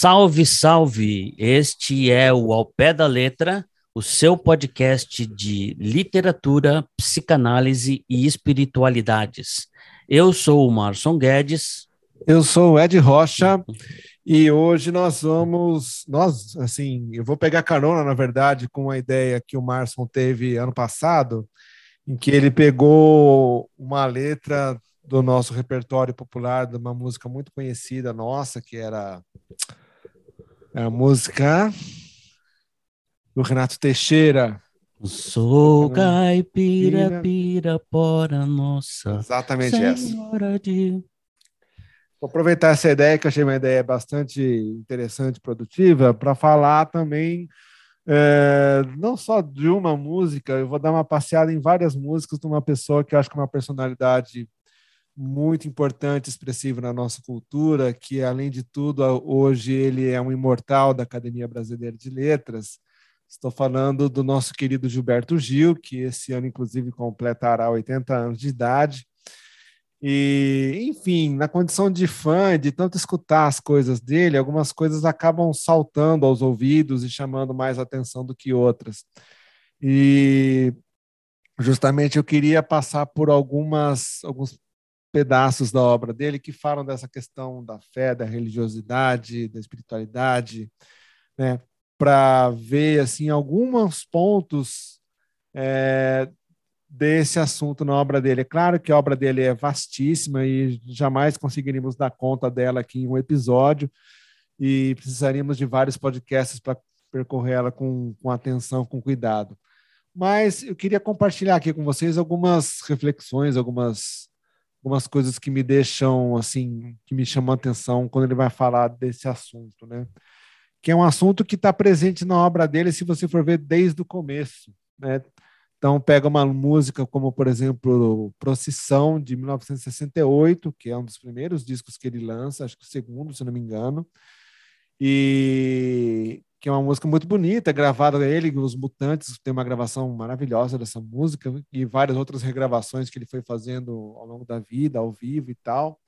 Salve, salve! Este é o Ao Pé da Letra, o seu podcast de literatura, psicanálise e espiritualidades. Eu sou o Marson Guedes. Eu sou o Ed Rocha e hoje nós vamos, nós, assim, eu vou pegar carona, na verdade, com a ideia que o Marson teve ano passado, em que ele pegou uma letra do nosso repertório popular de uma música muito conhecida nossa, que era a música do Renato Teixeira. Sou caipira, pirapora nossa. Exatamente essa. De... Vou aproveitar essa ideia, que eu achei uma ideia bastante interessante, produtiva, para falar também é, não só de uma música, eu vou dar uma passeada em várias músicas de uma pessoa que eu acho que é uma personalidade muito importante, expressivo na nossa cultura, que além de tudo hoje ele é um imortal da Academia Brasileira de Letras. Estou falando do nosso querido Gilberto Gil, que esse ano inclusive completará 80 anos de idade. E, enfim, na condição de fã, de tanto escutar as coisas dele, algumas coisas acabam saltando aos ouvidos e chamando mais atenção do que outras. E justamente eu queria passar por algumas alguns pedaços da obra dele que falam dessa questão da fé, da religiosidade, da espiritualidade, né, para ver assim alguns pontos é, desse assunto na obra dele. É claro que a obra dele é vastíssima e jamais conseguiríamos dar conta dela aqui em um episódio e precisaríamos de vários podcasts para percorrer ela com, com atenção, com cuidado. Mas eu queria compartilhar aqui com vocês algumas reflexões, algumas algumas coisas que me deixam assim, que me chamam a atenção quando ele vai falar desse assunto, né? Que é um assunto que está presente na obra dele, se você for ver desde o começo, né? Então pega uma música como, por exemplo, Procissão de 1968, que é um dos primeiros discos que ele lança, acho que o segundo, se não me engano. E que é uma música muito bonita, gravada ele, os Mutantes, tem uma gravação maravilhosa dessa música e várias outras regravações que ele foi fazendo ao longo da vida, ao vivo e tal.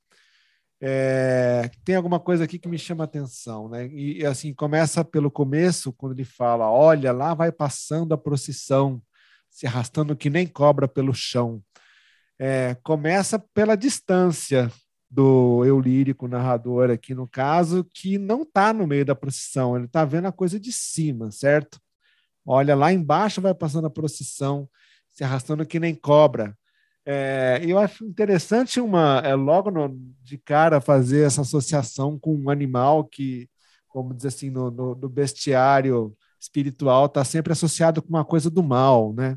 É, tem alguma coisa aqui que me chama atenção, né? E assim começa pelo começo, quando ele fala: "Olha, lá vai passando a procissão, se arrastando que nem cobra pelo chão". É, começa pela distância, do eu lírico narrador aqui no caso, que não está no meio da procissão, ele está vendo a coisa de cima, certo? Olha, lá embaixo vai passando a procissão, se arrastando que nem cobra. É, eu acho interessante uma é, logo no, de cara fazer essa associação com um animal que, como diz assim, no, no, no bestiário espiritual está sempre associado com uma coisa do mal, né?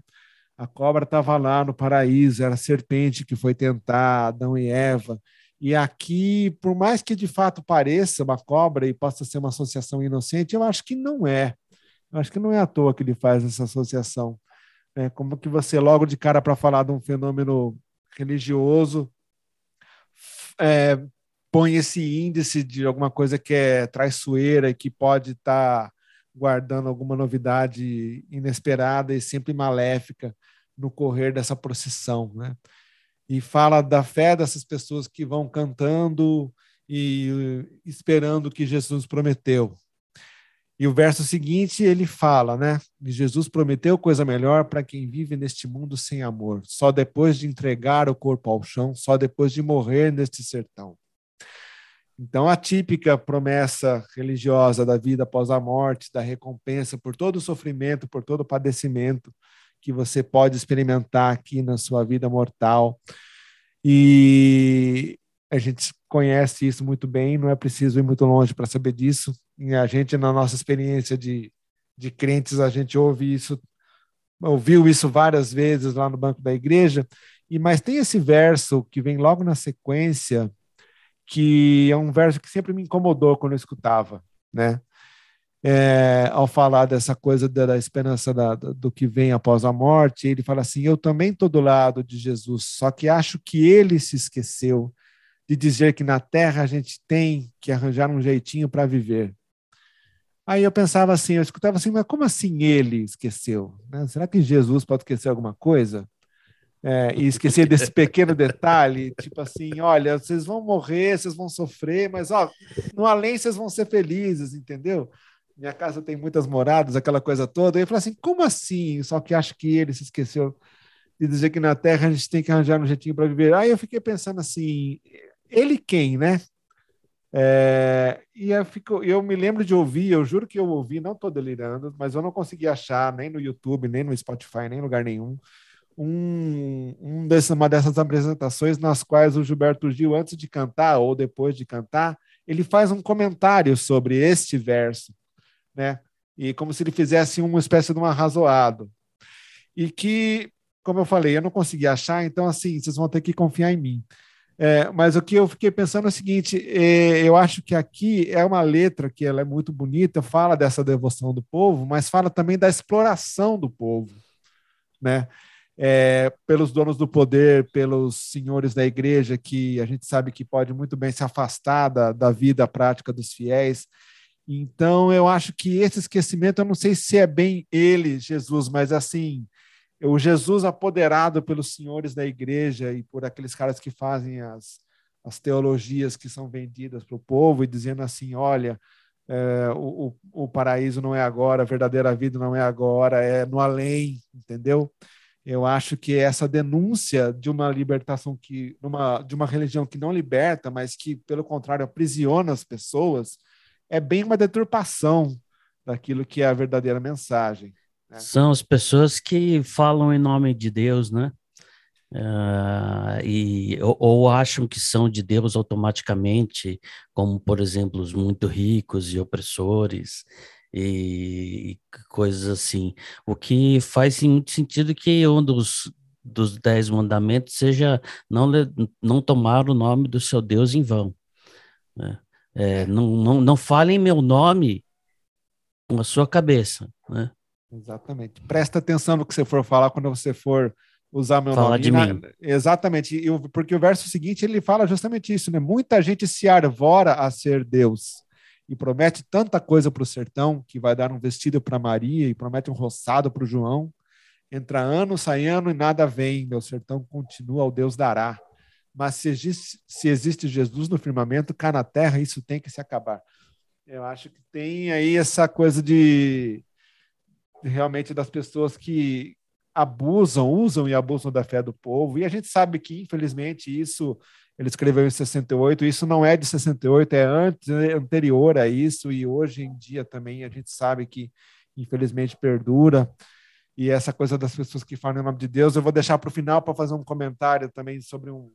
A cobra estava lá no paraíso, era a serpente que foi tentar Adão e Eva. E aqui, por mais que de fato pareça uma cobra e possa ser uma associação inocente, eu acho que não é. Eu acho que não é à toa que ele faz essa associação. É como que você, logo de cara, para falar de um fenômeno religioso, é, põe esse índice de alguma coisa que é traiçoeira e que pode estar tá guardando alguma novidade inesperada e sempre maléfica no correr dessa procissão, né? E fala da fé dessas pessoas que vão cantando e esperando o que Jesus prometeu. E o verso seguinte ele fala, né? Jesus prometeu coisa melhor para quem vive neste mundo sem amor, só depois de entregar o corpo ao chão, só depois de morrer neste sertão. Então, a típica promessa religiosa da vida após a morte, da recompensa por todo o sofrimento, por todo o padecimento, que você pode experimentar aqui na sua vida mortal. E a gente conhece isso muito bem, não é preciso ir muito longe para saber disso. E a gente, na nossa experiência de, de crentes, a gente ouve isso, ouviu isso várias vezes lá no banco da igreja. E mas tem esse verso que vem logo na sequência, que é um verso que sempre me incomodou quando eu escutava, né? É, ao falar dessa coisa da, da esperança da, do que vem após a morte, ele fala assim: Eu também estou do lado de Jesus, só que acho que ele se esqueceu de dizer que na terra a gente tem que arranjar um jeitinho para viver. Aí eu pensava assim, eu escutava assim, mas como assim ele esqueceu? Né? Será que Jesus pode esquecer alguma coisa? É, e esquecer desse pequeno detalhe, tipo assim, olha, vocês vão morrer, vocês vão sofrer, mas ó, no além vocês vão ser felizes, entendeu? Minha casa tem muitas moradas, aquela coisa toda. E falei assim, como assim? Só que acho que ele se esqueceu de dizer que na Terra a gente tem que arranjar um jeitinho para viver. Aí eu fiquei pensando assim, ele quem, né? É, e eu, fico, eu me lembro de ouvir, eu juro que eu ouvi, não estou delirando, mas eu não consegui achar nem no YouTube, nem no Spotify, nem em lugar nenhum, um, um desse, uma dessas apresentações nas quais o Gilberto Gil, antes de cantar ou depois de cantar, ele faz um comentário sobre este verso, né? E como se ele fizesse uma espécie de um arrazoado. E que, como eu falei, eu não consegui achar, então, assim, vocês vão ter que confiar em mim. É, mas o que eu fiquei pensando é o seguinte: é, eu acho que aqui é uma letra que ela é muito bonita, fala dessa devoção do povo, mas fala também da exploração do povo, né? É, pelos donos do poder, pelos senhores da igreja, que a gente sabe que pode muito bem se afastar da, da vida prática dos fiéis. Então, eu acho que esse esquecimento, eu não sei se é bem ele, Jesus, mas assim, o Jesus apoderado pelos senhores da igreja e por aqueles caras que fazem as, as teologias que são vendidas para o povo e dizendo assim: olha, é, o, o, paraíso não é agora, a verdadeira vida não é agora, é no além, entendeu? Eu acho que essa denúncia de uma libertação que, uma, de uma religião que não liberta, mas que, pelo contrário, aprisiona as pessoas, é bem uma deturpação daquilo que é a verdadeira mensagem. É. São as pessoas que falam em nome de Deus, né? Uh, e, ou, ou, acham que são de Deus automaticamente, como, por exemplo, os muito ricos e opressores e, e coisas assim. O que faz muito sentido que um dos, dos dez mandamentos seja não, não tomar o nome do seu Deus em vão. Né? É, não, não, não fale em meu nome com a sua cabeça, né? Exatamente. Presta atenção no que você for falar quando você for usar meu Fala nome. de na... mim. Exatamente. porque o verso seguinte ele fala justamente isso, né? Muita gente se arvora a ser Deus e promete tanta coisa para o sertão que vai dar um vestido para Maria e promete um roçado para o João. Entra ano, sai ano e nada vem. Meu sertão continua, o Deus dará. Mas se existe, se existe Jesus no firmamento, cá na terra, isso tem que se acabar. Eu acho que tem aí essa coisa de realmente das pessoas que abusam, usam e abusam da fé do povo. E a gente sabe que, infelizmente, isso ele escreveu em 68, isso não é de 68, é antes, é anterior a isso, e hoje em dia também a gente sabe que, infelizmente, perdura. E essa coisa das pessoas que falam em nome de Deus, eu vou deixar para o final para fazer um comentário também sobre um,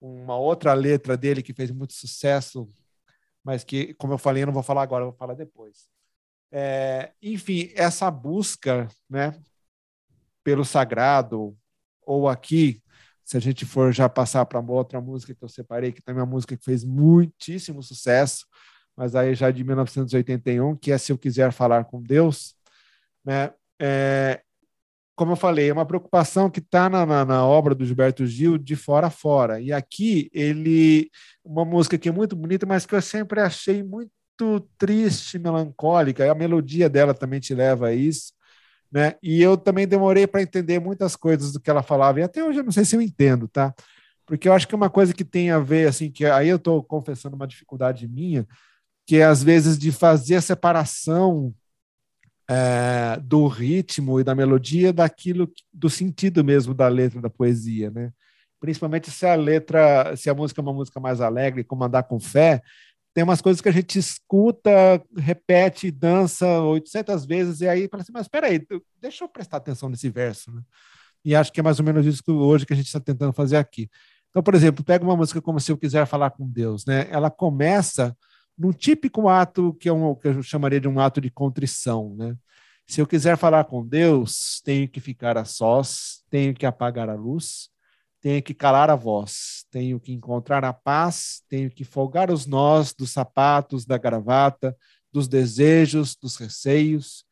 uma outra letra dele que fez muito sucesso, mas que, como eu falei, eu não vou falar agora, vou falar depois. É, enfim, essa busca né, pelo sagrado, ou aqui, se a gente for já passar para uma outra música que eu separei, que também é uma música que fez muitíssimo sucesso, mas aí já de 1981, que é Se Eu Quiser Falar com Deus, né? É, como eu falei, é uma preocupação que está na, na, na, obra do Gilberto Gil de fora a fora. E aqui ele, uma música que é muito bonita, mas que eu sempre achei muito triste, melancólica, a melodia dela também te leva a isso, né? E eu também demorei para entender muitas coisas do que ela falava, e até hoje eu não sei se eu entendo, tá? Porque eu acho que uma coisa que tem a ver, assim, que aí eu estou confessando uma dificuldade minha, que é às vezes de fazer a separação é, do ritmo e da melodia daquilo, do sentido mesmo da letra da poesia, né? Principalmente se a letra, se a música é uma música mais alegre, como andar com fé, tem umas coisas que a gente escuta, repete, dança 800 vezes, e aí fala assim, mas espera aí, deixa eu prestar atenção nesse verso, né? E acho que é mais ou menos isso que hoje que a gente está tentando fazer aqui. Então, por exemplo, pega uma música como Se Eu Quiser Falar com Deus, né? Ela começa num típico ato que é um que eu chamaria de um ato de contrição, né? Se eu quiser falar com Deus, tenho que ficar a sós, tenho que apagar a luz, tenho que calar a voz, tenho que encontrar a paz, tenho que folgar os nós dos sapatos, da gravata, dos desejos, dos receios,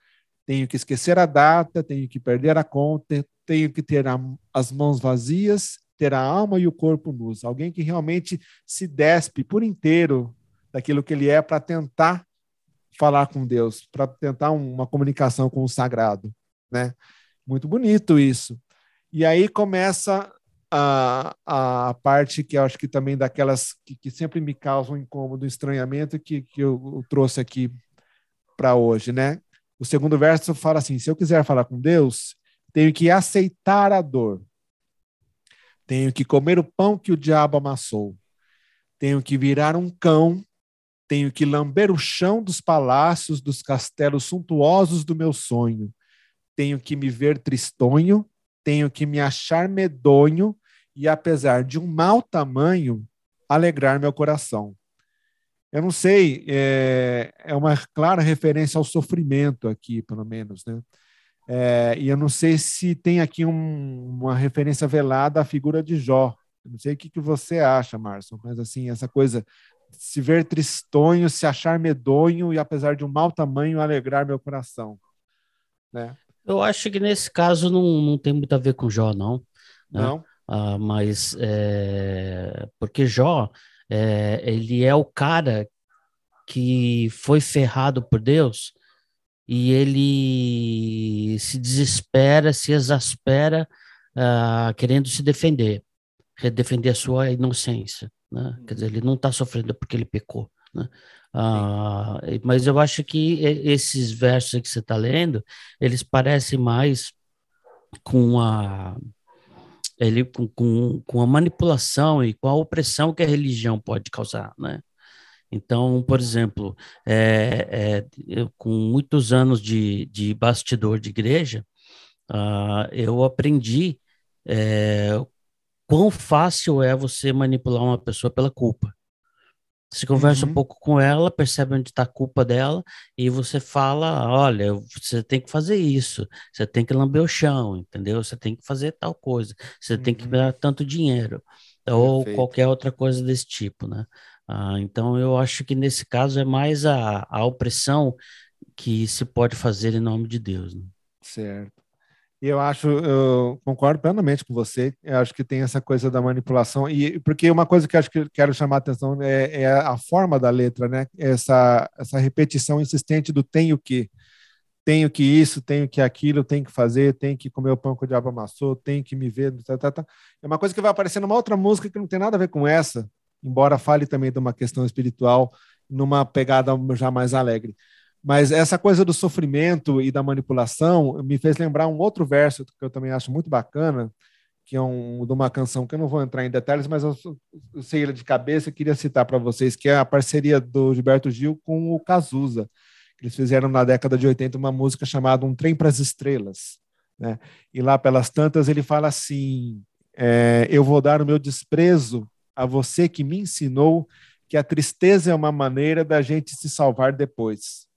tenho que esquecer a data, tenho que perder a conta, tenho que ter a, as mãos vazias, ter a alma e o corpo nus. Alguém que realmente se despe por inteiro daquilo que ele é para tentar falar com Deus, para tentar uma comunicação com o sagrado, né? Muito bonito isso. E aí começa a, a parte que eu acho que também daquelas que, que sempre me causam incômodo, estranhamento, que, que eu, trouxe aqui para hoje, né? O segundo verso fala assim: se eu quiser falar com Deus, tenho que aceitar a dor, tenho que comer o pão que o diabo amassou, tenho que virar um cão, tenho que lamber o chão dos palácios, dos castelos suntuosos do meu sonho, tenho que me ver tristonho, tenho que me achar medonho e, apesar de um mau tamanho, alegrar meu coração. Eu não sei, é, é uma clara referência ao sofrimento aqui, pelo menos, né? É, e eu não sei se tem aqui um, uma referência velada à figura de Jó. Eu não sei o que, que você acha, Márcio, mas assim, essa coisa, se ver tristonho, se achar medonho e, apesar de um mau tamanho, alegrar meu coração. Né? Eu acho que nesse caso não, não tem muito a ver com Jó, não. Né? Não. Ah, mas é, porque Jó é, ele é o cara que foi ferrado por Deus e ele se desespera, se exaspera, uh, querendo se defender, defender a sua inocência. Né? Quer dizer, ele não está sofrendo porque ele pecou. Né? Uh, mas eu acho que esses versos que você está lendo, eles parecem mais com a ele com, com, com a manipulação e com a opressão que a religião pode causar, né? Então, por exemplo, é, é, eu, com muitos anos de, de bastidor de igreja, uh, eu aprendi é, quão fácil é você manipular uma pessoa pela culpa. Você conversa uhum. um pouco com ela, percebe onde está a culpa dela, e você fala: olha, você tem que fazer isso, você tem que lamber o chão, entendeu? Você tem que fazer tal coisa, você uhum. tem que uhum. dar tanto dinheiro, ou Perfeito. qualquer outra coisa desse tipo, né? Ah, então, eu acho que nesse caso é mais a, a opressão que se pode fazer em nome de Deus. Né? Certo. E eu acho, eu concordo plenamente com você. Eu acho que tem essa coisa da manipulação e porque uma coisa que acho que quero chamar a atenção é, é a forma da letra, né? Essa essa repetição insistente do tenho que, tenho que isso, tenho que aquilo, tenho que fazer, tenho que comer o pão que o diabo amassou, tenho que me ver, tá, tá, tá. É uma coisa que vai aparecer numa outra música que não tem nada a ver com essa, embora fale também de uma questão espiritual, numa pegada já mais alegre. Mas essa coisa do sofrimento e da manipulação me fez lembrar um outro verso que eu também acho muito bacana, que é um, de uma canção que eu não vou entrar em detalhes, mas eu, eu sei ele de cabeça e queria citar para vocês, que é a parceria do Gilberto Gil com o Cazuza. Eles fizeram na década de 80 uma música chamada Um Trem para as Estrelas. Né? E lá pelas tantas ele fala assim: é, Eu vou dar o meu desprezo a você que me ensinou que a tristeza é uma maneira da gente se salvar depois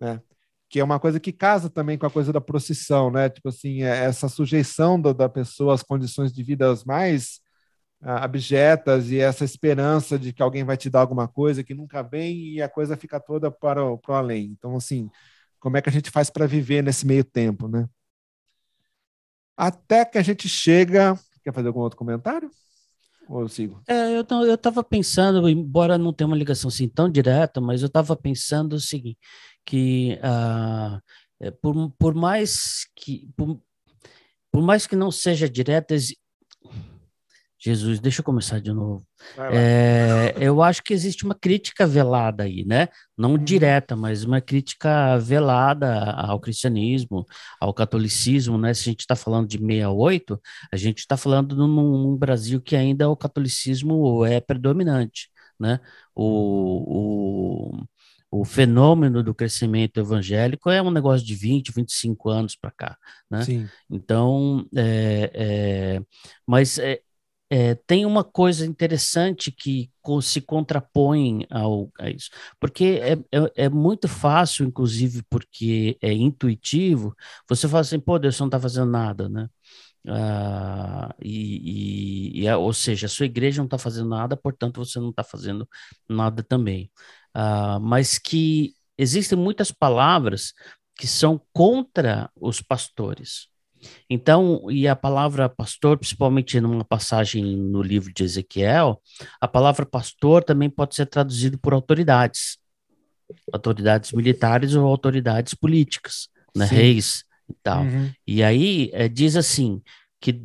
né? Que é uma coisa que casa também com a coisa da procissão, né? Tipo assim, é essa sujeição da, da pessoa às condições de vida mais uh, abjetas e essa esperança de que alguém vai te dar alguma coisa que nunca vem e a coisa fica toda para o, além. Então, assim, como é que a gente faz para viver nesse meio tempo, né? Até que a gente chega. Quer fazer algum outro comentário? Ou eu sigo? É, eu, eu tava pensando, embora não tenha uma ligação assim tão direta, mas eu estava pensando o seguinte, que uh, por, por mais que por, por mais que não seja direta Jesus, deixa eu começar de novo. É, eu acho que existe uma crítica velada aí, né? Não uhum. direta, mas uma crítica velada ao cristianismo, ao catolicismo, né? Se a gente está falando de 68, a gente está falando num, num, Brasil que ainda o catolicismo é predominante, né? O, o, o fenômeno do crescimento evangélico é um negócio de 20, 25 anos para cá, né? Sim. Então, é, é, mas é, é, tem uma coisa interessante que se contrapõe ao, a isso, porque é, é, é, muito fácil, inclusive porque é intuitivo, você fala assim, pô, Deus não está fazendo nada, né? Ah, e, e, e, ou seja, a sua igreja não está fazendo nada, portanto você não está fazendo nada também uh, mas que existem muitas palavras que são contra os pastores. Então, e a palavra pastor, principalmente numa passagem no livro de Ezequiel, a palavra pastor também pode ser traduzido por autoridades, autoridades militares ou autoridades políticas, né, reis e tal. Uhum. E aí é, diz assim que,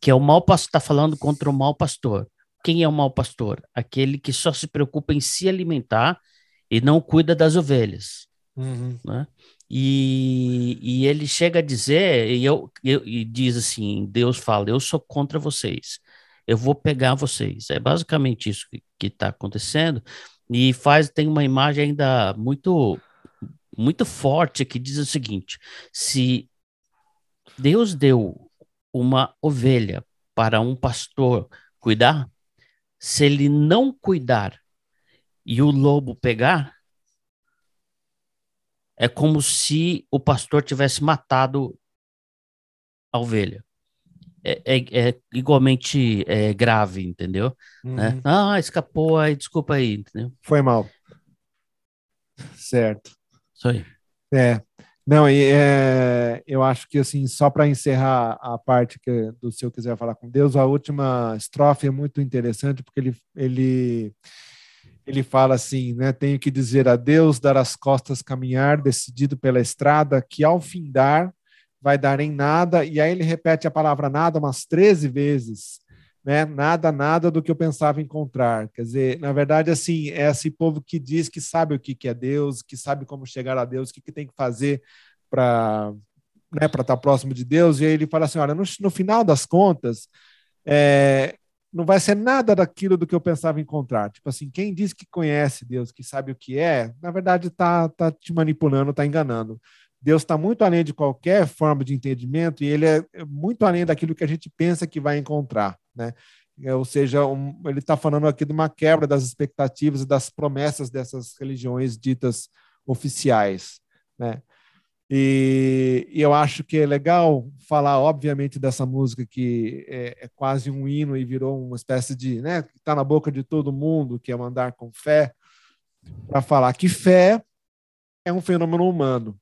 que é o mau pastor, está falando contra o mau pastor. Quem é o mau pastor? Aquele que só se preocupa em se alimentar e não cuida das ovelhas. Uhum. Né? E, e, ele chega a dizer, e, eu, eu, e diz assim: Deus fala, eu sou contra vocês, eu vou pegar vocês. É basicamente isso que está acontecendo. E faz, tem uma imagem ainda muito, muito forte que diz o seguinte: se Deus deu uma ovelha para um pastor cuidar, se ele não cuidar e o lobo pegar, é como se o pastor tivesse matado a ovelha. É, é, é igualmente é, grave, entendeu? Uhum. Né? Ah, escapou aí, desculpa aí, entendeu? Foi mal. Certo. Isso aí. É. Não, e, é, eu acho que assim, só para encerrar a parte que, do Se Eu Quiser Falar com Deus, a última estrofe é muito interessante, porque ele, ele ele fala assim, né? Tenho que dizer adeus, dar as costas, caminhar, decidido pela estrada, que ao findar vai dar em nada, e aí ele repete a palavra nada umas 13 vezes, né? Nada, nada do que eu pensava encontrar. Quer dizer, na verdade, assim, é esse povo que diz que sabe o que, que é Deus, que sabe como chegar a Deus, o que, tem que fazer para né, para estar próximo de Deus, e aí ele fala assim: olha, no, no final das contas, é, não vai ser nada daquilo do que eu pensava encontrar. Tipo assim, quem diz que conhece Deus, que sabe o que é, na verdade está tá te manipulando, está enganando. Deus está muito além de qualquer forma de entendimento e ele é muito além daquilo que a gente pensa que vai encontrar, né? É, ou seja, um, ele está falando aqui de uma quebra das expectativas e das promessas dessas religiões ditas oficiais, né? E, e, eu acho que é legal falar, obviamente, dessa música que é, é quase um hino e virou uma espécie de, né, está na boca de todo mundo, que é mandar com fé, para falar que fé é um fenômeno humano,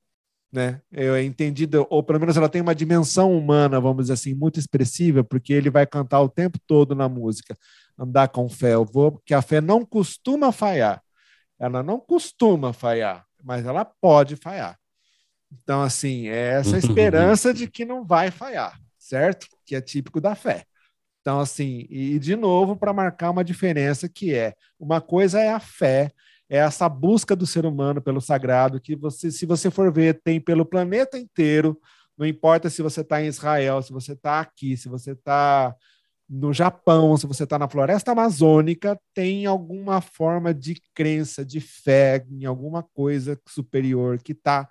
né? Eu é entendido, ou pelo menos ela tem uma dimensão humana, vamos dizer assim, muito expressiva, porque ele vai cantar o tempo todo na música, andar com fé, eu vou, porque a fé não costuma falhar, ela não costuma falhar, mas ela pode falhar. Então, assim, é essa esperança de que não vai falhar, certo? Que é típico da fé. Então, assim, e de novo, para marcar uma diferença que é: uma coisa é a fé, é essa busca do ser humano pelo sagrado, que você, se você for ver, tem pelo planeta inteiro, não importa se você está em Israel, se você está aqui, se você está no Japão, se você está na floresta amazônica, tem alguma forma de crença, de fé em alguma coisa superior que está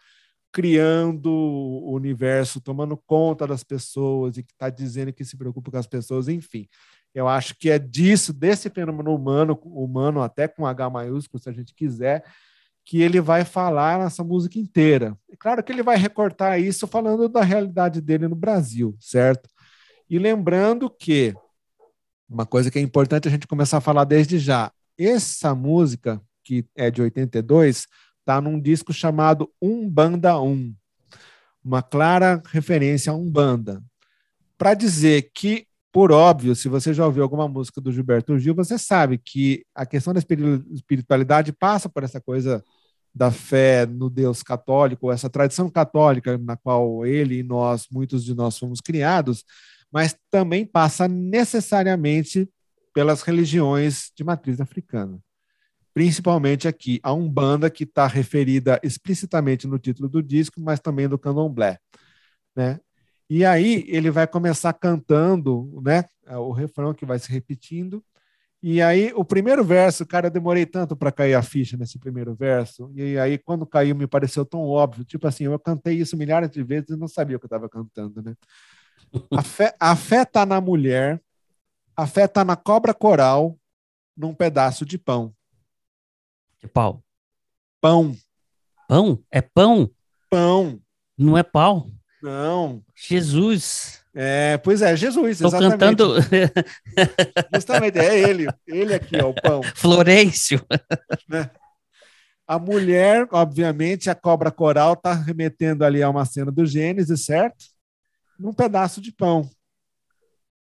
criando o universo, tomando conta das pessoas e que está dizendo que se preocupa com as pessoas, enfim. Eu acho que é disso, desse fenômeno humano, humano até com H maiúsculo, se a gente quiser, que ele vai falar nessa música inteira. É claro que ele vai recortar isso falando da realidade dele no Brasil, certo? E lembrando que uma coisa que é importante a gente começar a falar desde já, essa música que é de 82 está num disco chamado Umbanda 1, uma clara referência a Umbanda. Para dizer que, por óbvio, se você já ouviu alguma música do Gilberto Gil, você sabe que a questão da espiritualidade passa por essa coisa da fé no Deus católico, essa tradição católica na qual ele e nós, muitos de nós, fomos criados, mas também passa necessariamente pelas religiões de matriz africana principalmente aqui a Umbanda, que está referida explicitamente no título do disco, mas também do candomblé. Né? E aí ele vai começar cantando né, o refrão que vai se repetindo. E aí, o primeiro verso, cara, eu demorei tanto para cair a ficha nesse primeiro verso. E aí, quando caiu, me pareceu tão óbvio. Tipo assim, eu cantei isso milhares de vezes e não sabia o que eu estava cantando, né? A fé, a fé tá na mulher, a fé tá na cobra coral, num pedaço de pão. Que pau? Pão. Pão? É pão? Pão. Não é pau? Não. Jesus. É, pois é, Jesus, Tô exatamente. cantando... Justamente, é ele. Ele aqui, ó, o pão. Florencio. Né? A mulher, obviamente, a cobra coral está remetendo ali a uma cena do Gênesis, certo? Num pedaço de pão.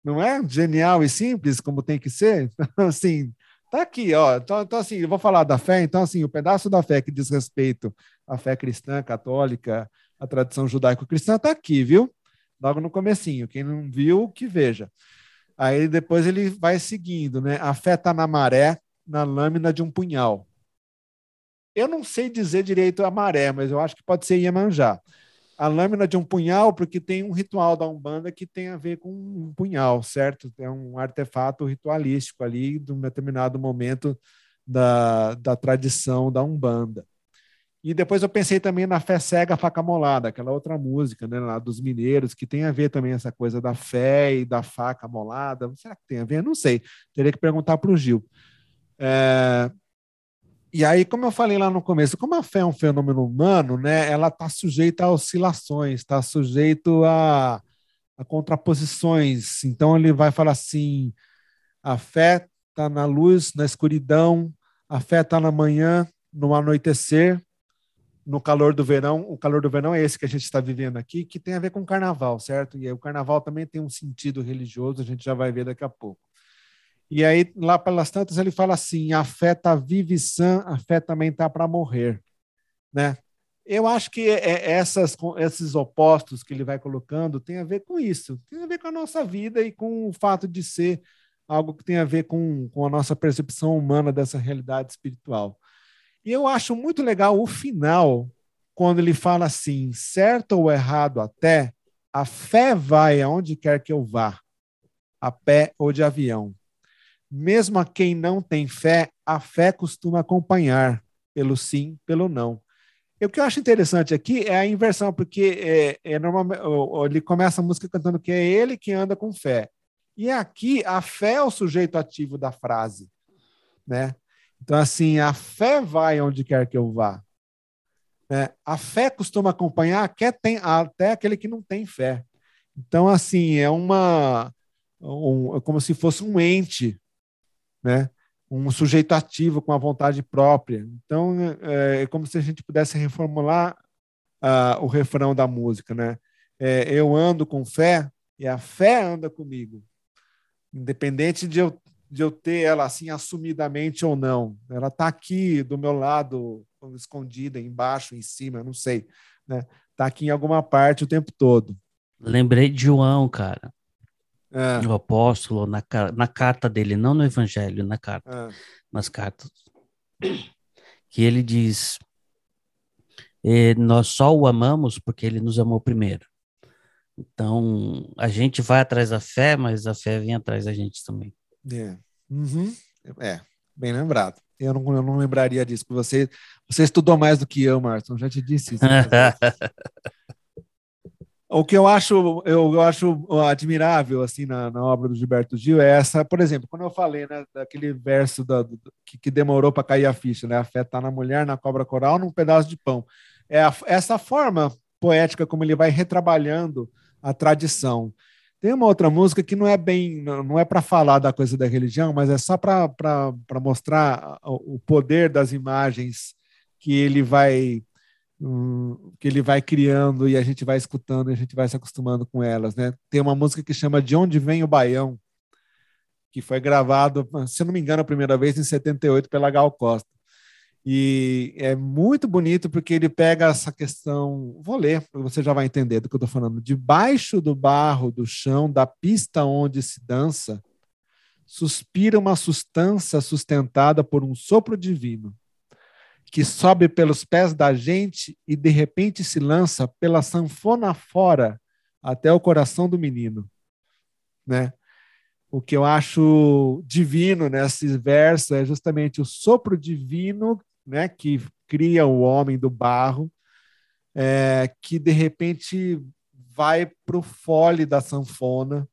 Não é genial e simples como tem que ser? assim, Tá aqui, ó. Então, então, assim, eu vou falar da fé. Então, assim, o pedaço da fé que diz respeito à fé cristã, católica, à tradição judaico-cristã, tá aqui, viu? logo no comecinho. Quem não viu, que veja. Aí depois ele vai seguindo, né? A fé está na maré, na lâmina de um punhal. Eu não sei dizer direito a maré, mas eu acho que pode ser Iemanjá. A lâmina de um punhal, porque tem um ritual da Umbanda que tem a ver com um punhal, certo? É um artefato ritualístico ali de um determinado momento da, da tradição da Umbanda. E depois eu pensei também na Fé Cega, Faca Molada, aquela outra música, né, lá dos mineiros, que tem a ver também essa coisa da fé e da faca molada. Será que tem a ver? Não sei. Teria que perguntar para o Gil. É... E aí, como eu falei lá no começo, como a fé é um fenômeno humano, né, ela está sujeita a oscilações, está sujeito a, a contraposições. Então ele vai falar assim: a fé está na luz, na escuridão, a fé está na manhã, no anoitecer, no calor do verão. O calor do verão é esse que a gente está vivendo aqui, que tem a ver com o carnaval, certo? E aí o carnaval também tem um sentido religioso, a gente já vai ver daqui a pouco. E aí, lá pelas tantas, ele fala assim: a fé está viva e sã, a fé também está para morrer. Né? Eu acho que é, é essas, esses opostos que ele vai colocando tem a ver com isso, tem a ver com a nossa vida e com o fato de ser algo que tem a ver com, com a nossa percepção humana dessa realidade espiritual. E eu acho muito legal o final, quando ele fala assim: certo ou errado até, a fé vai aonde quer que eu vá, a pé ou de avião. Mesmo a quem não tem fé, a fé costuma acompanhar, pelo sim, pelo não. E o que eu acho interessante aqui é a inversão, porque é, é normalmente, ele começa a música cantando que é ele que anda com fé. E aqui a fé é o sujeito ativo da frase, né? Então, assim, a fé vai onde quer que eu vá. Né? A fé costuma acompanhar até aquele que não tem fé. Então, assim, é uma. Um, é como se fosse um ente, né? um sujeito ativo com a vontade própria. Então, é, é como se a gente pudesse reformular uh, o refrão da música. Né? É, eu ando com fé e a fé anda comigo. Independente de eu de eu ter ela assim assumidamente ou não. Ela está aqui do meu lado, escondida, embaixo, em cima, não sei. Né? Tá aqui em alguma parte o tempo todo. Lembrei de João, cara. É. O apóstolo, na, na carta dele, não no evangelho, na carta, é. nas cartas, que ele diz: Nós só o amamos porque ele nos amou primeiro. Então, a gente vai atrás da fé, mas a fé vem atrás da gente também. É. Uhum. é, bem lembrado. Eu não, eu não lembraria disso. Você, você estudou mais do que eu, Martin. Já te disse isso. o que eu acho, eu, eu acho admirável assim na, na, obra do Gilberto Gil é essa, por exemplo, quando eu falei né, daquele verso da, do, que, que, demorou para cair a ficha, né? A fé está na mulher, na cobra coral, num pedaço de pão. É a, essa forma poética como ele vai retrabalhando a tradição. Tem uma outra música que não é bem, não é para falar da coisa da religião, mas é só para mostrar o poder das imagens que ele vai um, que ele vai criando e a gente vai escutando e a gente vai se acostumando com elas, né? Tem uma música que chama De Onde Vem o Baião, que foi gravado, se não me engano, a primeira vez em 78 pela Gal Costa. E é muito bonito porque ele pega essa questão. Vou ler, você já vai entender do que eu estou falando. Debaixo do barro do chão, da pista onde se dança, suspira uma substância sustentada por um sopro divino, que sobe pelos pés da gente e de repente se lança pela sanfona fora até o coração do menino. Né? O que eu acho divino nesse verso é justamente o sopro divino né, que cria o homem do barro, é, que de repente vai para o fole da sanfona,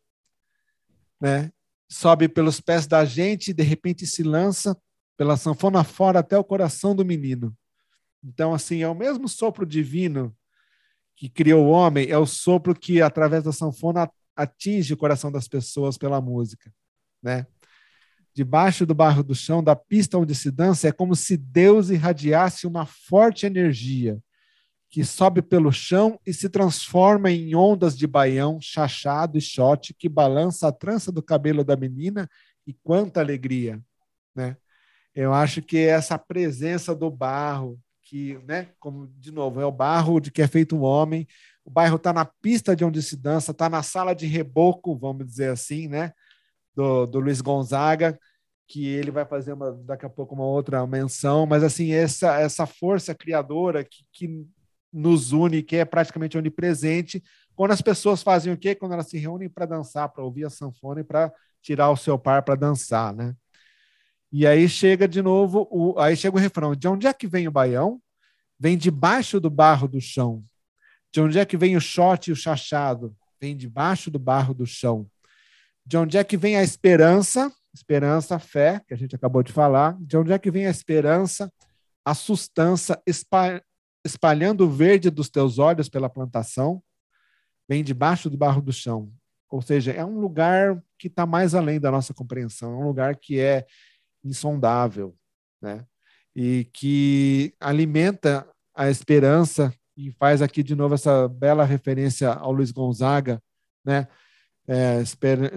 né, sobe pelos pés da gente e de repente se lança pela sanfona fora até o coração do menino. Então, assim, é o mesmo sopro divino que criou o homem, é o sopro que, através da sanfona, atinge o coração das pessoas pela música, né? Debaixo do barro do chão, da pista onde se dança, é como se Deus irradiasse uma forte energia que sobe pelo chão e se transforma em ondas de baião, chachado e shot que balança a trança do cabelo da menina e quanta alegria, né? Eu acho que essa presença do barro, que, né, como de novo, é o barro de que é feito o homem, o bairro está na pista de onde se dança, está na sala de reboco, vamos dizer assim, né? Do, do Luiz Gonzaga, que ele vai fazer uma, daqui a pouco uma outra menção, mas assim, essa, essa força criadora que, que nos une, que é praticamente onipresente, quando as pessoas fazem o quê? Quando elas se reúnem para dançar, para ouvir a sanfona e para tirar o seu par para dançar, né? E aí chega de novo, o, aí chega o refrão: de onde é que vem o baião? Vem debaixo do barro do chão. De onde é que vem o shot e o chachado? Vem debaixo do barro do chão. De onde é que vem a esperança? Esperança, fé, que a gente acabou de falar. De onde é que vem a esperança? A sustância espalhando o verde dos teus olhos pela plantação. Vem debaixo do barro do chão. Ou seja, é um lugar que está mais além da nossa compreensão, é um lugar que é insondável, né? E que alimenta a esperança e faz aqui de novo essa bela referência ao Luiz Gonzaga, né? É,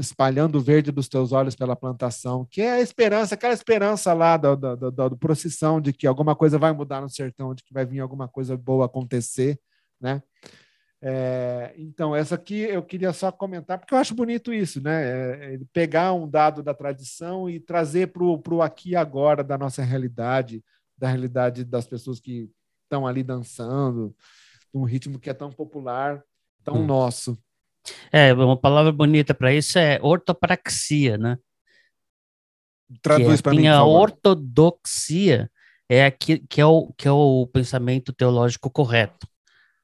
espalhando o verde dos teus olhos pela plantação, que é a esperança, aquela esperança lá da, da, da, da, procissão de que alguma coisa vai mudar no sertão, de que vai vir alguma coisa boa acontecer, né? É, então, essa aqui eu queria só comentar, porque eu acho bonito isso, né? É, pegar um dado da tradição e trazer para o aqui e agora da nossa realidade, da realidade das pessoas que estão ali dançando, num ritmo que é tão popular, tão hum. nosso. É, uma palavra bonita para isso é ortopraxia, né? Traduz para mim. A ortodoxia é aqui que é o que é o pensamento teológico correto.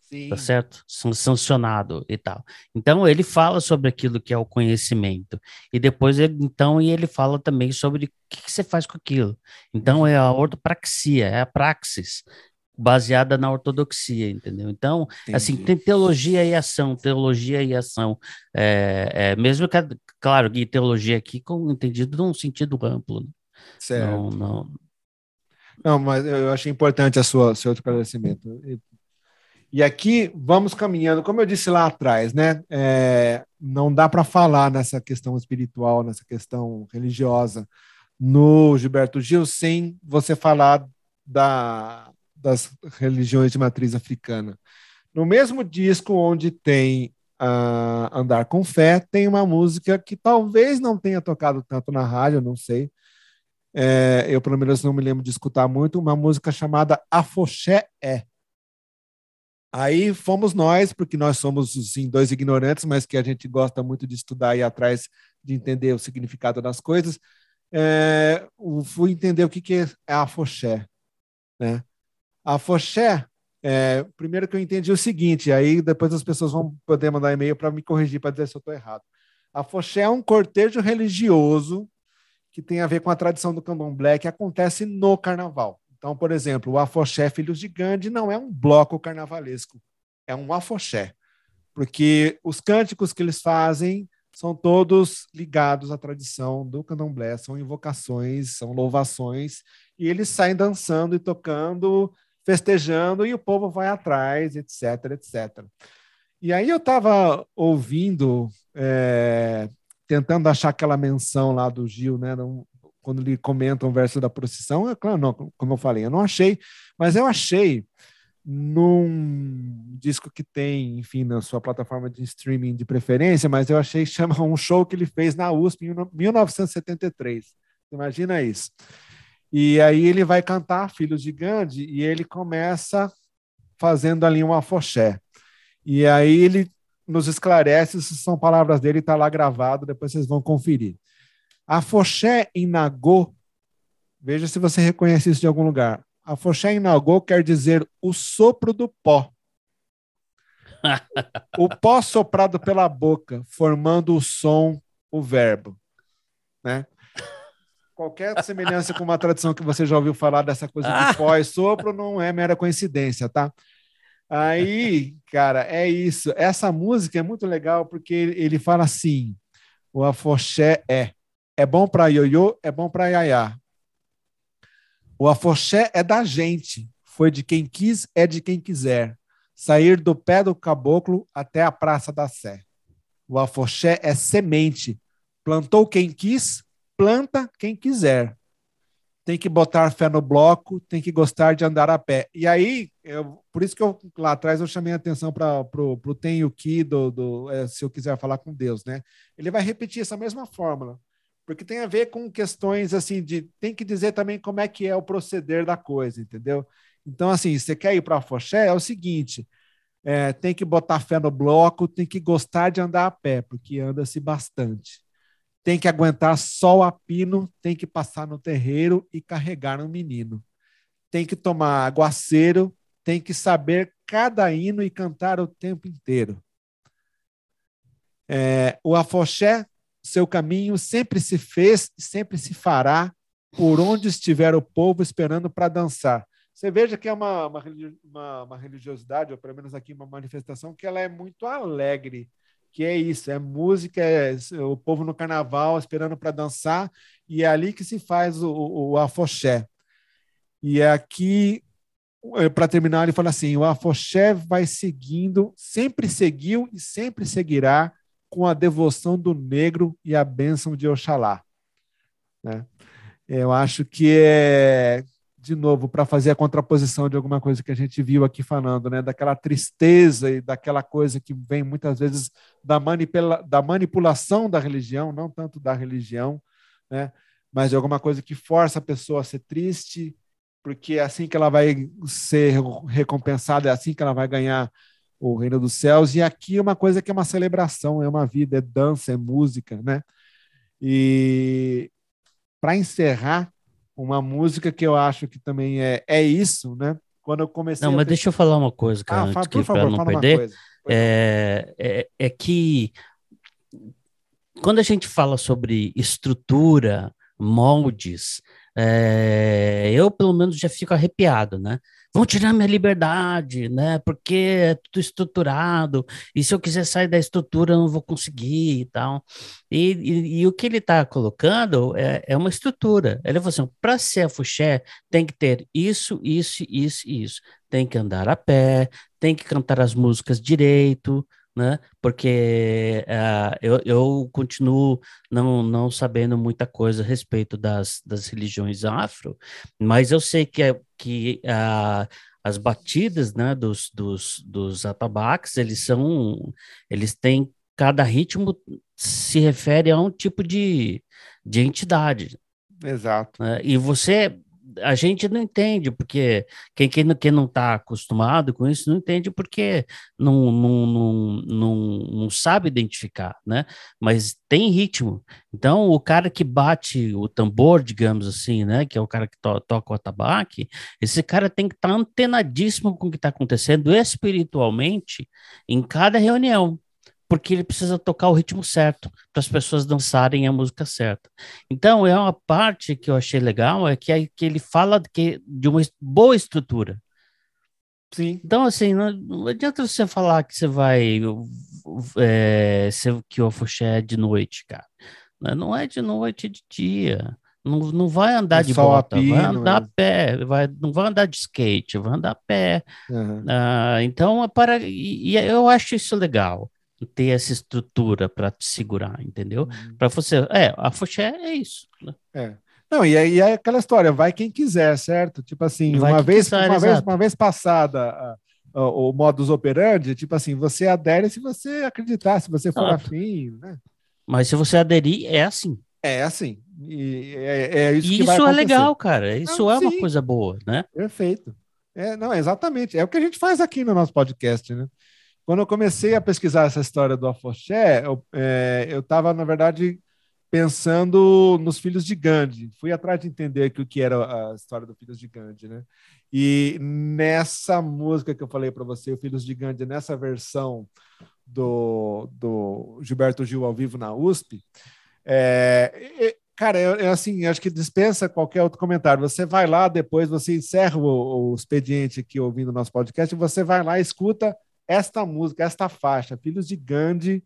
Sim. Tá certo? Sancionado e tal. Então ele fala sobre aquilo que é o conhecimento. E depois ele, então, e ele fala também sobre o que, que você faz com aquilo. Então é a ortopraxia, é a praxis baseada na ortodoxia, entendeu? Então, Entendi. assim, tem teologia e ação, teologia e ação. É, é, mesmo que, claro, que teologia aqui com entendido num sentido amplo. Né? Certo. Não, não... não, mas eu achei importante a sua seu esclarecimento. E aqui vamos caminhando, como eu disse lá atrás, né? É, não dá para falar nessa questão espiritual, nessa questão religiosa no Gilberto Gil sem você falar da das religiões de matriz africana. No mesmo disco onde tem uh, Andar com Fé, tem uma música que talvez não tenha tocado tanto na rádio, não sei. É, eu, pelo menos, não me lembro de escutar muito, uma música chamada Afoxé É. Aí fomos nós, porque nós somos sim, dois ignorantes, mas que a gente gosta muito de estudar e atrás de entender o significado das coisas. É, fui entender o que, que é afoxé. Né? A Foché, é, primeiro que eu entendi o seguinte, aí depois as pessoas vão poder mandar e-mail para me corrigir para dizer se eu estou errado. A Foché é um cortejo religioso que tem a ver com a tradição do candomblé que acontece no carnaval. Então, por exemplo, o Afoxé Filhos de Gandhi não é um bloco carnavalesco, é um afoxé, porque os cânticos que eles fazem são todos ligados à tradição do candomblé, são invocações, são louvações, e eles saem dançando e tocando festejando e o povo vai atrás, etc, etc. E aí eu estava ouvindo, é, tentando achar aquela menção lá do Gil, né? Não, quando ele comenta um verso da procissão, é claro, não, como eu falei, eu não achei, mas eu achei num disco que tem, enfim, na sua plataforma de streaming de preferência, mas eu achei chama um show que ele fez na USP em 1973. Imagina isso. E aí ele vai cantar Filhos de Gandhi e ele começa fazendo ali um afoxé. E aí ele nos esclarece, se são palavras dele, está lá gravado, depois vocês vão conferir. Afoxé em Nagô, veja se você reconhece isso de algum lugar. Afoxé em Nagô quer dizer o sopro do pó. o pó soprado pela boca, formando o som, o verbo. Né? Qualquer semelhança com uma tradição que você já ouviu falar dessa coisa de pó e sopro não é mera coincidência, tá? Aí, cara, é isso. Essa música é muito legal porque ele fala assim: o afoxé é. É bom para ioiô, é bom para iaiá. O afoxé é da gente. Foi de quem quis, é de quem quiser. Sair do pé do caboclo até a Praça da Sé. O afoxé é semente. Plantou quem quis, planta quem quiser. tem que botar fé no bloco, tem que gostar de andar a pé. E aí, eu, por isso que eu lá atrás eu chamei a atenção para o tem e o que do, do é, se eu quiser falar com Deus, né? Ele vai repetir essa mesma fórmula, porque tem a ver com questões assim de tem que dizer também como é que é o proceder da coisa, entendeu? Então, assim, você quer ir para a Foché, é o seguinte: é, tem que botar fé no bloco, tem que gostar de andar a pé, porque anda-se bastante tem que aguentar sol a pino, tem que passar no terreiro e carregar um menino. Tem que tomar aguaceiro, tem que saber cada hino e cantar o tempo inteiro. É, o afoxé, seu caminho sempre se fez e sempre se fará por onde estiver o povo esperando para dançar. Você veja que é uma, uma, uma, religiosidade, ou pelo menos aqui uma manifestação, que ela é muito alegre que é isso, é música, é o povo no carnaval esperando para dançar, e é ali que se faz o, o afoxé. E é aqui, é, para terminar, ele fala assim: o afoxé vai seguindo, sempre seguiu e sempre seguirá com a devoção do negro e a bênção de Oxalá. Né? Eu acho que é de novo, para fazer a contraposição de alguma coisa que a gente viu aqui falando, né? daquela tristeza e daquela coisa que vem muitas vezes da, manipula da manipulação da religião, não tanto da religião, né? mas de alguma coisa que força a pessoa a ser triste, porque é assim que ela vai ser recompensada, é assim que ela vai ganhar o reino dos céus. E aqui uma coisa que é uma celebração, é uma vida, é dança, é música, né? E para encerrar, uma música que eu acho que também é, é isso, né? Quando eu comecei. Não, mas deixa eu falar uma coisa, cara, ah, antes para não perder. É, é, é que quando a gente fala sobre estrutura, moldes, é, eu pelo menos já fico arrepiado, né? Vão tirar minha liberdade, né? Porque é tudo estruturado, e se eu quiser sair da estrutura, eu não vou conseguir e tal. E, e, e o que ele está colocando é, é, uma estrutura. Ele falou assim: para ser Fuxé, tem que ter isso, isso, isso, isso. Tem que andar a pé, tem que cantar as músicas direito, né? Porque uh, eu, eu continuo não, não sabendo muita coisa a respeito das, das religiões afro, mas eu sei que, é, que uh, as batidas né, dos, dos, dos atabaques, eles são, eles têm, cada ritmo se refere a um tipo de, de entidade. Exato. Né? E você a gente não entende, porque quem, quem, quem não está acostumado com isso não entende porque não, não, não, não, não sabe identificar, né? Mas tem ritmo. Então, o cara que bate o tambor, digamos assim, né? Que é o cara que to toca o atabaque, esse cara tem que estar tá antenadíssimo com o que está acontecendo espiritualmente em cada reunião porque ele precisa tocar o ritmo certo para as pessoas dançarem a música certa. Então, é uma parte que eu achei legal, é que, é, que ele fala de, que, de uma boa estrutura. Sim. Então, assim, não, não adianta você falar que você vai. É, que o Afoxé é de noite, cara. Não é de noite, é de dia. Não, não vai andar é de bota, vai andar a pé, vai, não vai andar de skate, vai andar a pé. Uhum. Ah, então, é para, e, e eu acho isso legal ter essa estrutura para te segurar, entendeu? Uhum. Para você, é, a Foché é isso. Né? É. Não, e aí é aquela história, vai quem quiser, certo? Tipo assim, vai uma vez, quiser, uma vez, uma vez passada a, o modus operandi, tipo assim, você adere se você acreditar, se você for ah, afim, né? Mas se você aderir, é assim. É assim. E é, é isso e que isso é legal, cara. Isso é sim. uma coisa boa, né? Perfeito. É, não, exatamente. É o que a gente faz aqui no nosso podcast, né? Quando eu comecei a pesquisar essa história do Afoxé, eu é, estava, na verdade, pensando nos filhos de Gandhi. Fui atrás de entender o que era a história dos filhos de Gandhi, né? E nessa música que eu falei para você, o Filhos de Gandhi, nessa versão do, do Gilberto Gil ao vivo na USP, é, cara, é, assim, acho que dispensa qualquer outro comentário. Você vai lá depois, você encerra o, o expediente aqui ouvindo o nosso podcast, e você vai lá, escuta esta música, esta faixa, Filhos de Gandhi,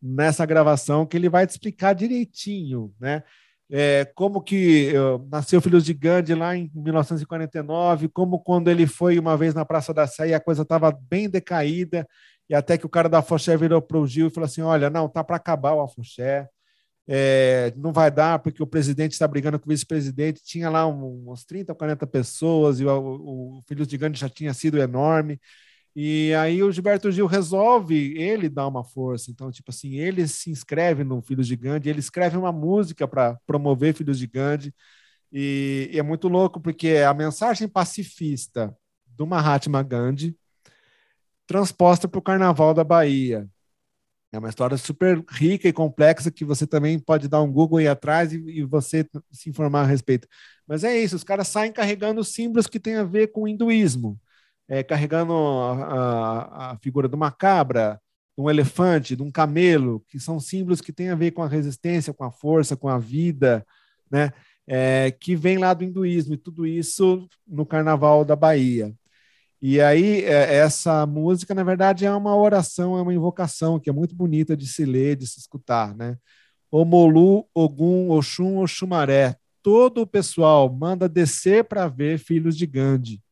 nessa gravação, que ele vai te explicar direitinho, né? É, como que nasceu Filhos de Gandhi lá em 1949, como quando ele foi uma vez na Praça da Sé e a coisa estava bem decaída, e até que o cara da Afoxé virou para o Gil e falou assim: Olha, não, tá para acabar o Afoxé, é, não vai dar porque o presidente está brigando com o vice-presidente. Tinha lá uns 30, 40 pessoas e o, o Filhos de Gandhi já tinha sido enorme. E aí o Gilberto Gil resolve ele dar uma força. Então, tipo assim, ele se inscreve no Filhos de Gandhi, ele escreve uma música para promover Filhos de Gandhi. E, e, é muito louco porque a mensagem pacifista do Mahatma Gandhi transposta para o Carnaval da Bahia. É uma história super rica e complexa que você também pode dar um Google aí atrás e, e, você se informar a respeito. Mas é isso, os caras saem carregando símbolos que têm a ver com o hinduísmo, é, carregando a, a, a, figura de uma cabra, de um elefante, de um camelo, que são símbolos que têm a ver com a resistência, com a força, com a vida, né? É, que vem lá do hinduísmo, e tudo isso no Carnaval da Bahia. E aí, é, essa música, na verdade, é uma oração, é uma invocação que é muito bonita de se ler, de se escutar, né? Omolu, Ogum, Oxum, Oxumaré, todo o pessoal manda descer para ver Filhos de Gandhi.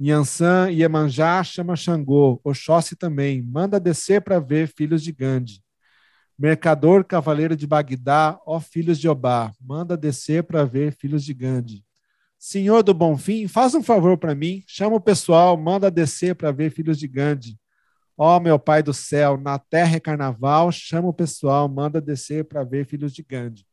Yansan, Iemanjá, chama Xangô, Oxóssi também, manda descer para ver Filhos de Gandhi. Mercador, Cavaleiro de Bagdá, ó filhos de Obá, manda descer para ver Filhos de Gandhi. Senhor do Bonfim, faz um favor para mim, chama o pessoal, manda descer para ver Filhos de Gandhi. Ó meu Pai do céu, na terra é carnaval, chama o pessoal, manda descer para ver Filhos de Gandhi.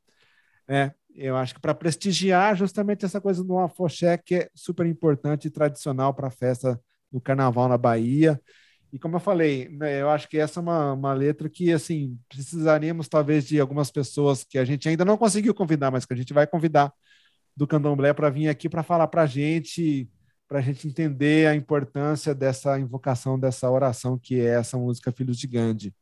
É, eu acho que para prestigiar justamente essa coisa do afoxé que é super importante e tradicional para a festa do carnaval na Bahia. E como eu falei, né, eu acho que essa é uma, uma letra que, assim, precisaríamos talvez de algumas pessoas que a gente ainda não conseguiu convidar, mas que a gente vai convidar do candomblé para vir aqui para falar para a gente, para a gente entender a importância dessa invocação, dessa oração que é essa música Filhos de Gandhi.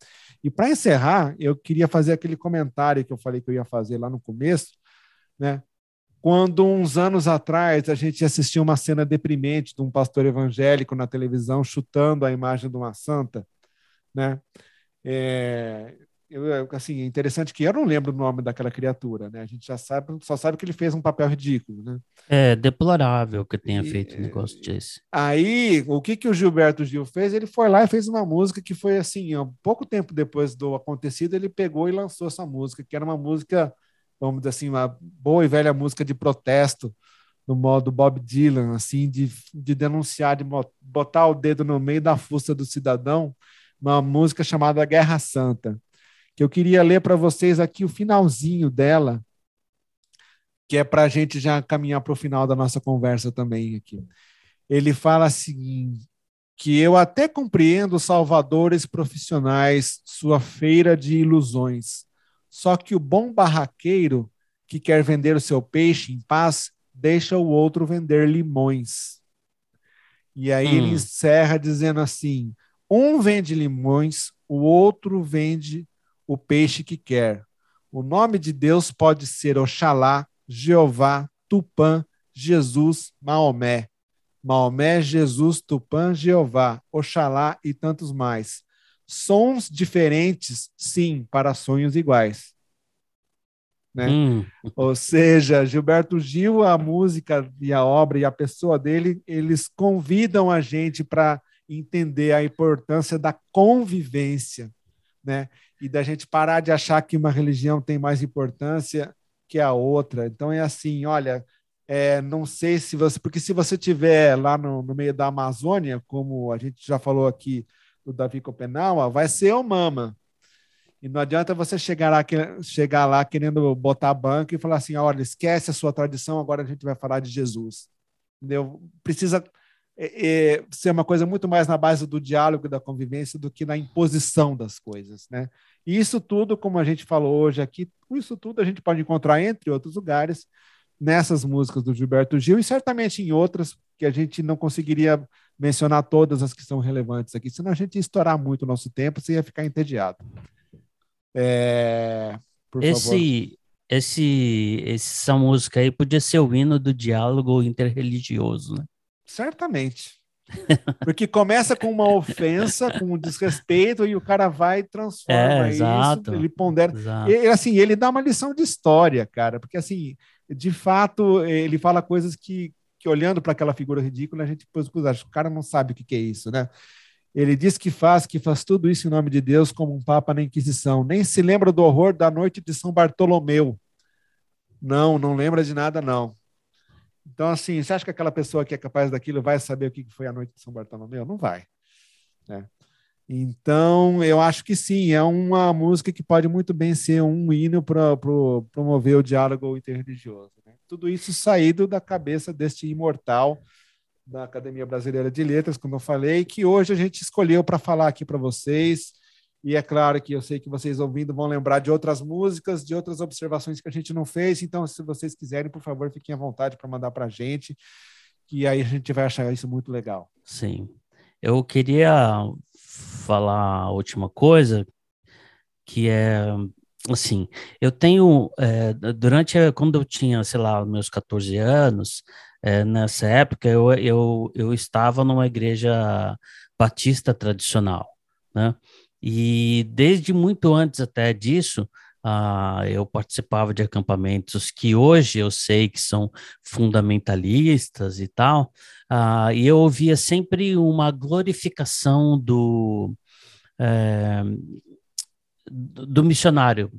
E para encerrar, eu queria fazer aquele comentário que eu falei que eu ia fazer lá no começo, né? Quando uns anos atrás a gente assistiu uma cena deprimente de um pastor evangélico na televisão chutando a imagem de uma santa, né? É, eu, assim, é interessante que eu não lembro o nome daquela criatura, né? A gente já sabe, só sabe que ele fez um papel ridículo, né? É deplorável que tenha e, feito um negócio desse. Aí, o que que o Gilberto Gil fez? Ele foi lá e fez uma música que foi assim, um pouco tempo depois do acontecido, ele pegou e lançou essa música, que era uma música, vamos dizer assim, uma boa e velha música de protesto, no modo Bob Dylan, assim, de, de denunciar, de botar o dedo no meio da fuça do cidadão, uma música chamada Guerra Santa que eu queria ler para vocês aqui o finalzinho dela, que é para a gente já caminhar para o final da nossa conversa também aqui. Ele fala assim, que eu até compreendo salvadores profissionais, sua feira de ilusões. Só que o bom barraqueiro que quer vender o seu peixe em paz, deixa o outro vender limões. E aí hum. ele encerra dizendo assim: um vende limões, o outro vende o peixe que quer. O nome de Deus pode ser Oxalá, Jeová, Tupã, Jesus, Maomé. Maomé, Jesus, Tupã, Jeová, Oxalá e tantos mais. Sons diferentes, sim, para sonhos iguais. Né? Hum. Ou seja, Gilberto Gil, a música e a obra e a pessoa dele, eles convidam a gente para entender a importância da convivência, né? e da gente parar de achar que uma religião tem mais importância que a outra. Então é assim, olha, é, não sei se você, porque se você tiver lá no, no, meio da Amazônia, como a gente já falou aqui do Davi Copenaua, vai ser o mama. E não adianta você chegar lá, chegar lá querendo botar banco e falar assim, olha, esquece a sua tradição, agora a gente vai falar de Jesus. Entendeu? Precisa é, é, ser uma coisa muito mais na base do diálogo e da convivência do que na imposição das coisas, né? E isso tudo, como a gente falou hoje aqui, isso tudo a gente pode encontrar, entre outros lugares, nessas músicas do Gilberto Gil e certamente em outras que a gente não conseguiria mencionar todas as que são relevantes aqui, senão a gente ia estourar muito o nosso tempo, você ia ficar entediado. É, esse, esse, essa música aí podia ser o hino do diálogo interreligioso, né? Certamente. Porque começa com uma ofensa, com um desrespeito, e o cara vai e transforma é, exato, isso, ele pondera. E, assim, ele dá uma lição de história, cara, porque assim, de fato, ele fala coisas que, que olhando para aquela figura ridícula, a gente depois acha, o cara não sabe o que, que é isso, né? Ele diz que faz, que faz tudo isso em nome de Deus, como um Papa na Inquisição. Nem se lembra do horror da noite de São Bartolomeu. Não, não lembra de nada, não. Então, assim, você acha que aquela pessoa que é capaz daquilo vai saber o que foi a noite de São Bartolomeu? Não vai. Né? Então, eu acho que sim, é uma música que pode muito bem ser um hino para pro, promover o diálogo interreligioso. Tudo isso saído da cabeça deste imortal da Academia Brasileira de Letras, como eu falei, que hoje a gente escolheu para falar aqui para vocês. E é claro que eu sei que vocês ouvindo vão lembrar de outras músicas, de outras observações que a gente não fez. Então, se vocês quiserem, por favor, fiquem à vontade para mandar para a gente, que aí a gente vai achar isso muito legal. Sim. Eu queria falar a última coisa, que é assim, eu tenho, é, durante, quando eu tinha, sei lá, meus 14 anos, é, nessa época eu, eu, eu estava numa igreja batista tradicional, né? E desde muito antes até disso, ah, eu participava de acampamentos que hoje eu sei que são fundamentalistas e tal, ah, e eu ouvia sempre uma glorificação do, é, do missionário.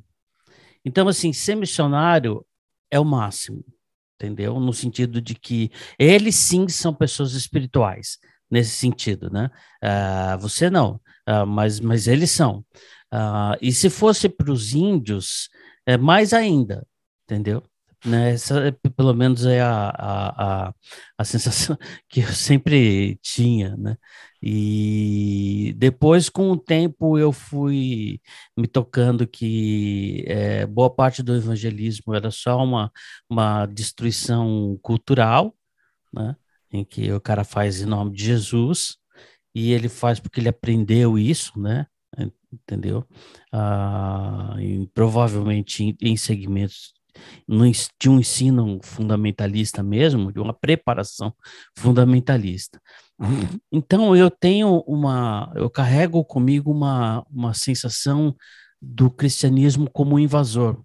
Então, assim, ser missionário é o máximo entendeu? No sentido de que eles sim são pessoas espirituais, nesse sentido, né? Uh, você não, uh, mas, mas eles são. Uh, e se fosse para os índios, é mais ainda, entendeu? Né? Essa, pelo menos, é a, a, a, a sensação que eu sempre tinha, né? E depois, com o tempo, eu fui me tocando que é, boa parte do evangelismo era só uma, uma destruição cultural, né? em que o cara faz em nome de Jesus, e ele faz porque ele aprendeu isso, né? Entendeu? Ah, provavelmente em, em segmentos de um ensino fundamentalista mesmo, de uma preparação fundamentalista. Então eu tenho uma, eu carrego comigo uma, uma sensação do cristianismo como invasor.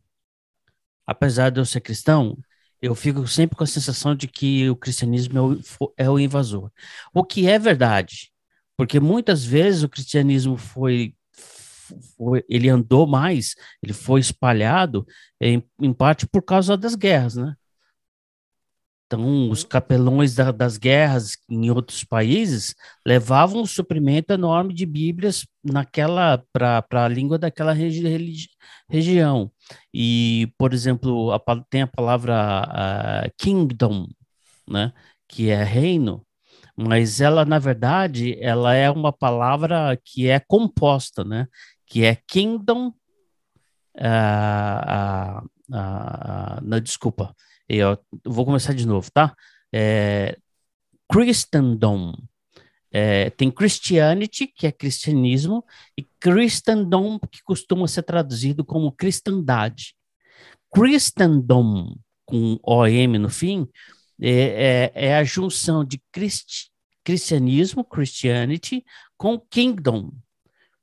Apesar de eu ser cristão, eu fico sempre com a sensação de que o cristianismo é o, é o invasor. O que é verdade, porque muitas vezes o cristianismo foi foi, ele andou mais, ele foi espalhado em, em parte por causa das guerras, né? Então, os capelões da, das guerras em outros países levavam um suprimento enorme de Bíblias naquela para a língua daquela regi regi região. E, por exemplo, a, tem a palavra uh, kingdom, né, que é reino, mas ela, na verdade, ela é uma palavra que é composta, né, que é kingdom, uh, uh, uh, desculpa, eu vou começar de novo, tá? É, Christendom. É, tem Christianity, que é cristianismo, e Christendom, que costuma ser traduzido como cristandade. Christendom, com OM no fim, é, é, é a junção de Christ, cristianismo, Christianity, com kingdom,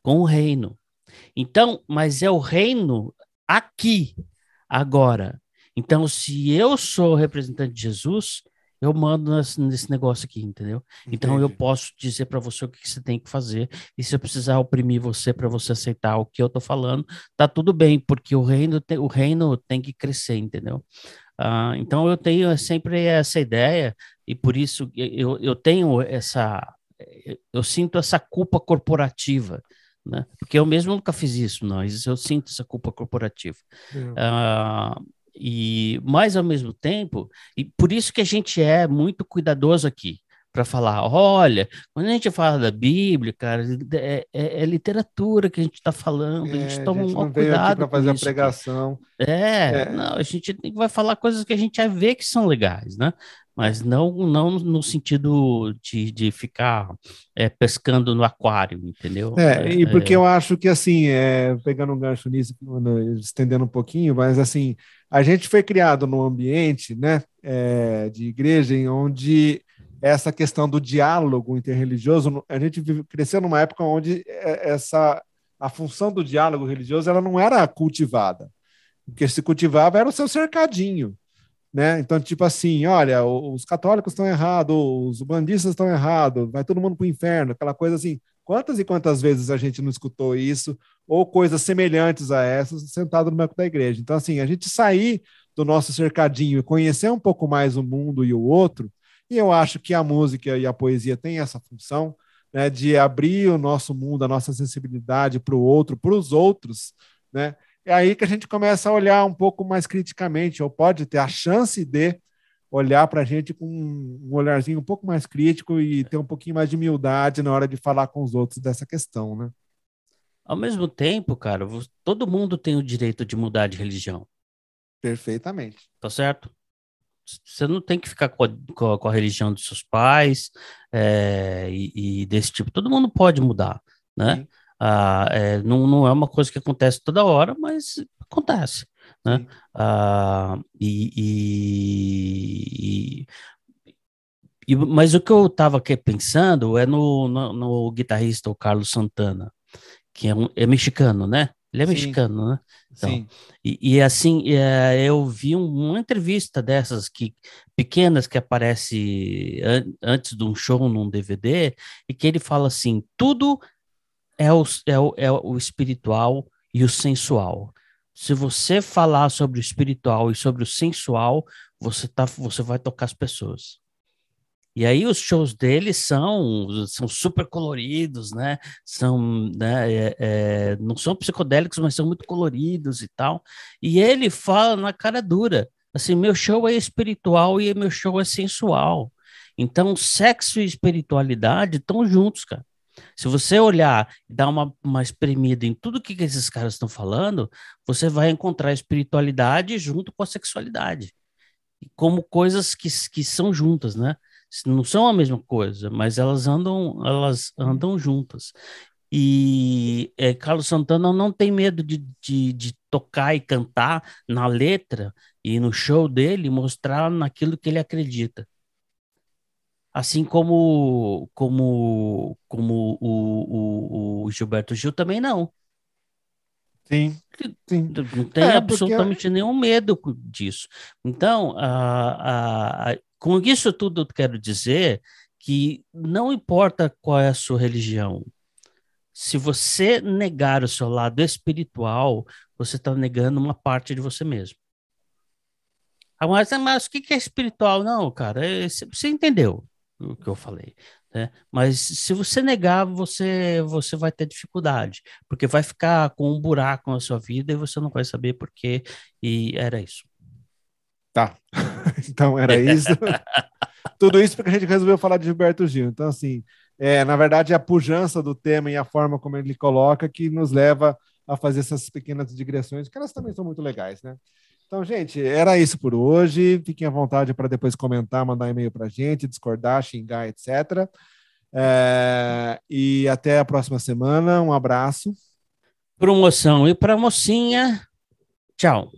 com o reino. Então, mas é o reino aqui, agora. Então, se eu sou representante de Jesus, eu mando nesse, negócio aqui, entendeu? Entendi. Então, eu posso dizer para você o que, você tem que fazer, e se eu precisar oprimir você para você aceitar o que eu tô falando, tá tudo bem, porque o reino tem, o reino tem que crescer, entendeu? Uh, então, eu tenho sempre essa ideia, e por isso eu, eu tenho essa. Eu sinto essa culpa corporativa, né? Porque eu mesmo nunca fiz isso, mas eu sinto essa culpa corporativa. Uh, e mais ao mesmo tempo, e por isso que a gente é muito cuidadoso aqui para falar, olha, quando a gente fala da Bíblia, cara, é, é, é literatura que a gente está falando, é, a gente toma um cuidado para fazer a pregação. É, é, não, a gente vai falar coisas que a gente já vê que são legais, né? Mas não, não no sentido de, de ficar é, pescando no aquário, entendeu? É, e porque eu acho que assim, pegando um gancho nisso, estendendo um pouquinho, mas assim, a gente foi criado num ambiente né, é, de igreja em onde essa questão do diálogo interreligioso, a gente cresceu numa época onde é, essa a função do diálogo religioso ela não era cultivada. O que se cultivava era o seu cercadinho. Né? Então, tipo assim, olha, os católicos estão errados, os bandistas estão errados, vai todo mundo para o inferno, aquela coisa assim, Quantas e quantas vezes a gente não escutou isso, ou coisas semelhantes a essas, sentado no banco da igreja? Então, assim, a gente sair do nosso cercadinho e conhecer um pouco mais o mundo e o outro, e eu acho que a música e a poesia têm essa função, né, de abrir o nosso mundo, a nossa sensibilidade para o outro, para os outros, né? É aí que a gente começa a olhar um pouco mais criticamente, ou pode ter a chance de olhar para a gente com um olharzinho um pouco mais crítico e ter um pouquinho mais de humildade na hora de falar com os outros dessa questão, né? Ao mesmo tempo, cara, todo mundo tem o direito de mudar de religião. Perfeitamente. Tá certo? Você não tem que ficar com a, com a religião dos seus pais é, e, e, desse tipo. Todo mundo pode mudar, né? Ah, é, não, não é uma coisa que acontece toda hora, mas acontece. Né? Ah, e, e, e, mas o que eu estava pensando é no, no, no, guitarrista, o Carlos Santana, que é, um, é mexicano, né? Ele é Sim. mexicano, né? Então, Sim. E, e assim, é, eu vi uma entrevista dessas que pequenas que aparece an antes de um show num DVD e que ele fala assim: tudo é o, é o, é o espiritual e o sensual se você falar sobre o espiritual e sobre o sensual, você, tá, você vai tocar as pessoas. E aí os shows dele são, são super coloridos, né? São, né, é, é, não são psicodélicos, mas são muito coloridos e tal. E ele fala na cara dura, assim, meu show é espiritual e meu show é sensual. Então, sexo e espiritualidade estão juntos, cara. Se você olhar e dar uma, uma espremida em tudo que, que esses caras estão falando, você vai encontrar espiritualidade junto com a sexualidade. Como coisas que, que são juntas, né? Não são a mesma coisa, mas elas andam, elas andam juntas. E é, Carlos Santana não tem medo de, de, de, tocar e cantar na letra e no show dele, mostrar naquilo que ele acredita assim como como como o, o, o Gilberto Gil também não. Sim, sim. Não tem é, absolutamente porque... nenhum medo disso. Então, a, a, com isso tudo eu quero dizer que não importa qual é a sua religião, se você negar o seu lado espiritual, você está negando uma parte de você mesmo. Mas, mas o que é espiritual? Não, cara, é, você entendeu o que eu falei. Né? Mas se você negar, você, você vai ter dificuldade, porque vai ficar com um buraco na sua vida e você não vai saber por quê. E era isso. Tá. então era isso. Tudo isso porque a gente resolveu falar de Gilberto Gil. Então, assim, é, na verdade, é a pujança do tema e a forma como ele coloca que nos leva a fazer essas pequenas digressões, que elas também são muito legais, né? Então, gente, era isso por hoje. Fiquem à vontade para depois comentar, mandar e-mail para a gente, discordar, xingar, etc. É, e até a próxima semana. Um abraço. Promoção e para mocinha. Tchau.